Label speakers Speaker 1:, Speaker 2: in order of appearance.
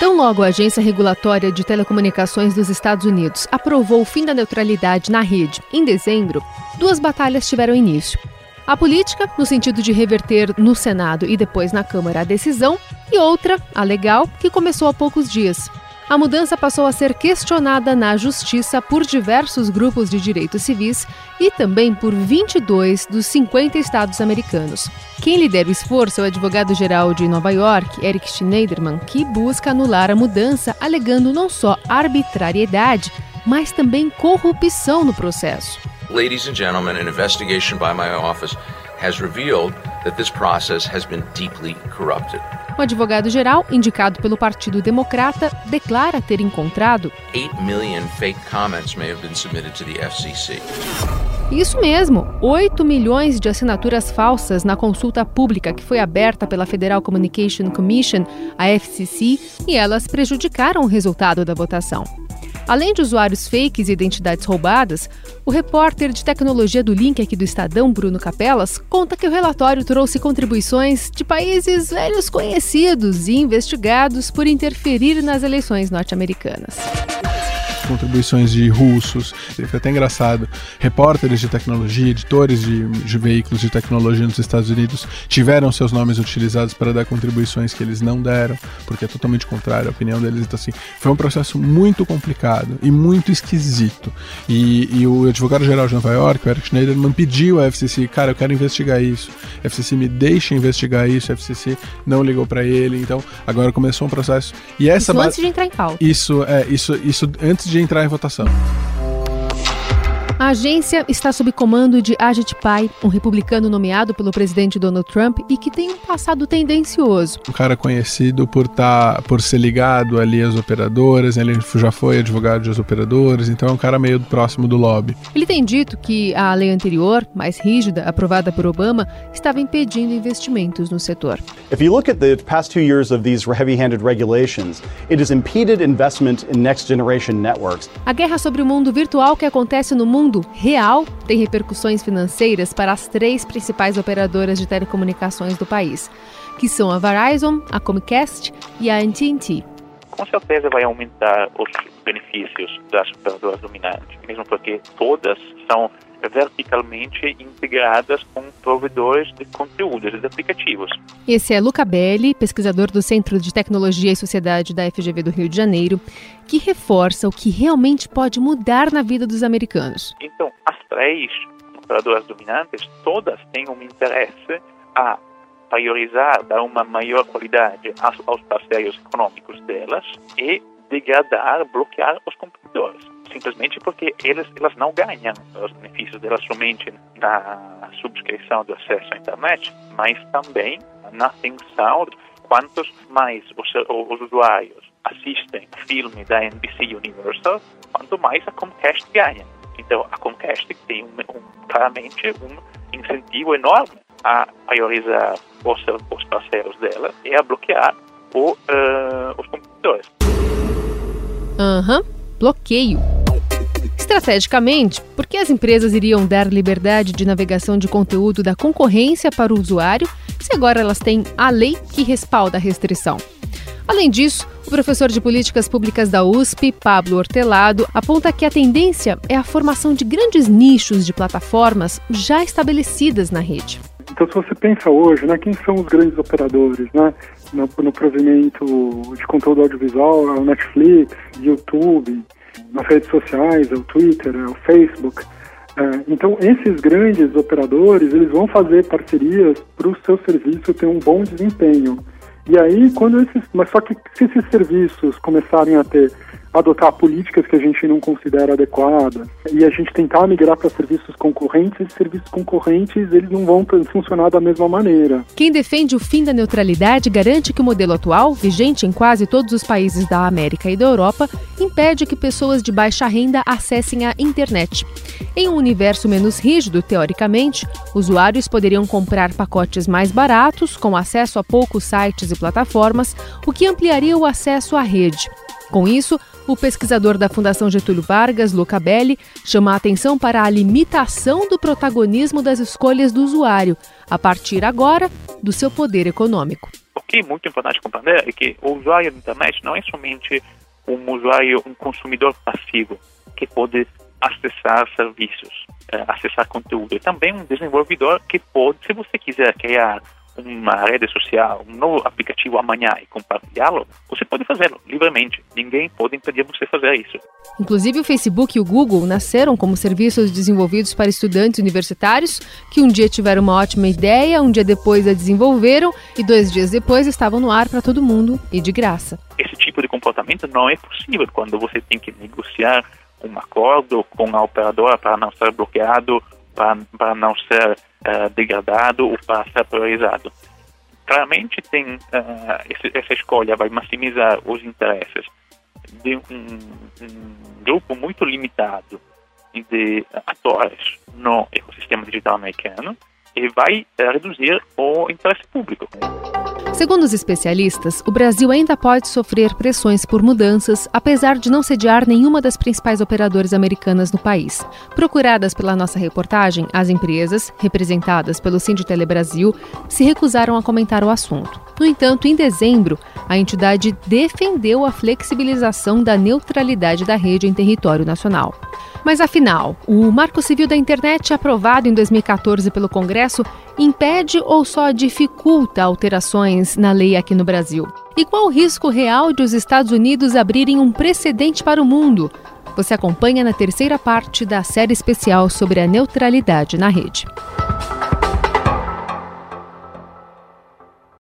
Speaker 1: Tão logo a Agência Regulatória de Telecomunicações dos Estados Unidos aprovou o fim da neutralidade na rede em dezembro, duas batalhas tiveram início. A política, no sentido de reverter no Senado e depois na Câmara a decisão, e outra, a legal, que começou há poucos dias. A mudança passou a ser questionada na Justiça por diversos grupos de direitos civis e também por 22 dos 50 estados americanos. Quem lidera o esforço é o advogado-geral de Nova York, Eric Schneiderman, que busca anular a mudança, alegando não só arbitrariedade, mas também corrupção no processo.
Speaker 2: Ladies and gentlemen, an investigation by my office has revealed that this process has been deeply corrupted.
Speaker 1: O advogado-geral, indicado pelo Partido Democrata, declara ter encontrado
Speaker 2: 8 million fake comments may have been submitted to the FCC.
Speaker 1: Isso mesmo, 8 milhões de assinaturas falsas na consulta pública que foi aberta pela Federal Communication Commission, a FCC, e elas prejudicaram o resultado da votação. Além de usuários fakes e identidades roubadas, o repórter de tecnologia do Link aqui do Estadão, Bruno Capelas, conta que o relatório trouxe contribuições de países velhos conhecidos e investigados por interferir nas eleições norte-americanas
Speaker 3: contribuições de russos. Foi até engraçado. Repórteres de tecnologia, editores de, de, veículos de tecnologia nos Estados Unidos tiveram seus nomes utilizados para dar contribuições que eles não deram, porque é totalmente contrário à opinião deles. Então, assim, foi um processo muito complicado e muito esquisito. E, e o advogado-geral de Nova York, o Eric Schneiderman, pediu à FCC, cara, eu quero investigar isso. A FCC me deixa investigar isso. A FCC não ligou para ele. Então, agora começou um processo. E essa
Speaker 1: isso antes de entrar em pauta.
Speaker 3: Isso, é, isso, isso antes de entrar em votação.
Speaker 1: A agência está sob comando de Ajit Pai, um republicano nomeado pelo presidente Donald Trump e que tem um passado tendencioso.
Speaker 3: Um cara conhecido por tá, por ser ligado ali às operadoras, ele já foi advogado das operadoras, então é um cara meio próximo do lobby.
Speaker 1: Ele tem dito que a lei anterior, mais rígida, aprovada por Obama, estava impedindo investimentos no setor.
Speaker 4: If you look at the past two years of these heavy-handed regulations, it has impeded investment in next generation networks.
Speaker 1: A guerra sobre o mundo virtual que acontece no mundo mundo real tem repercussões financeiras para as três principais operadoras de telecomunicações do país, que são a Verizon, a Comcast e a AT&T.
Speaker 5: Com certeza vai aumentar os benefícios das operadoras dominantes, mesmo porque todas são verticalmente integradas com provedores de conteúdos e de aplicativos.
Speaker 1: Esse é Luca Belli, pesquisador do Centro de Tecnologia e Sociedade da FGV do Rio de Janeiro, que reforça o que realmente pode mudar na vida dos americanos.
Speaker 5: Então, as três operadoras dominantes, todas têm um interesse a priorizar, dar uma maior qualidade aos parceiros econômicos delas e degradar, bloquear os competidores simplesmente porque eles, elas não ganham os benefícios delas somente na subscrição do acesso à internet, mas também na atenção quantos mais os, os usuários assistem filme da NBC Universal, quanto mais a Comcast ganha. Então, a Comcast tem um, um, claramente um incentivo enorme a priorizar os, os parceiros dela e a bloquear o, uh, os competidores.
Speaker 1: Aham, uhum. bloqueio. Estrategicamente, porque as empresas iriam dar liberdade de navegação de conteúdo da concorrência para o usuário se agora elas têm a lei que respalda a restrição? Além disso, o professor de políticas públicas da USP, Pablo Hortelado, aponta que a tendência é a formação de grandes nichos de plataformas já estabelecidas na rede.
Speaker 6: Então, se você pensa hoje, né, quem são os grandes operadores, né, no, no provimento de conteúdo audiovisual, é Netflix, YouTube, nas redes sociais, é o Twitter, é o Facebook. É, então, esses grandes operadores, eles vão fazer parcerias para o seu serviço ter um bom desempenho. E aí, quando esses, mas só que se esses serviços começarem a ter adotar políticas que a gente não considera adequadas e a gente tentar migrar para serviços concorrentes, esses serviços concorrentes eles não vão funcionar da mesma maneira.
Speaker 1: Quem defende o fim da neutralidade garante que o modelo atual, vigente em quase todos os países da América e da Europa, impede que pessoas de baixa renda acessem a internet. Em um universo menos rígido, teoricamente, usuários poderiam comprar pacotes mais baratos, com acesso a poucos sites e plataformas, o que ampliaria o acesso à rede. Com isso, o pesquisador da Fundação Getúlio Vargas, Luca Belli, chama a atenção para a limitação do protagonismo das escolhas do usuário, a partir agora do seu poder econômico.
Speaker 5: O que é muito importante compreender é que o usuário da internet não é somente um usuário, um consumidor passivo que pode acessar serviços, uh, acessar conteúdo. É também um desenvolvedor que pode, se você quiser criar uma rede social, um novo aplicativo amanhã e compartilhá-lo, você pode fazê-lo livremente. Ninguém pode impedir você fazer isso.
Speaker 1: Inclusive, o Facebook e o Google nasceram como serviços desenvolvidos para estudantes universitários que um dia tiveram uma ótima ideia, um dia depois a desenvolveram e dois dias depois estavam no ar para todo mundo e de graça.
Speaker 5: Esse tipo de comportamento não é possível quando você tem que negociar um acordo com a operadora para não ser bloqueado, para não ser uh, degradado ou para ser priorizado. Claramente tem uh, esse, essa escolha vai maximizar os interesses de um, um grupo muito limitado de atores no ecossistema digital americano e vai uh, reduzir o interesse público.
Speaker 1: Segundo os especialistas, o Brasil ainda pode sofrer pressões por mudanças, apesar de não sediar nenhuma das principais operadoras americanas no país. Procuradas pela nossa reportagem, as empresas, representadas pelo Sinditele Brasil, se recusaram a comentar o assunto. No entanto, em dezembro, a entidade defendeu a flexibilização da neutralidade da rede em território nacional. Mas afinal, o Marco Civil da Internet, aprovado em 2014 pelo Congresso, impede ou só dificulta alterações na lei aqui no Brasil? E qual o risco real de os Estados Unidos abrirem um precedente para o mundo? Você acompanha na terceira parte da série especial sobre a neutralidade na rede.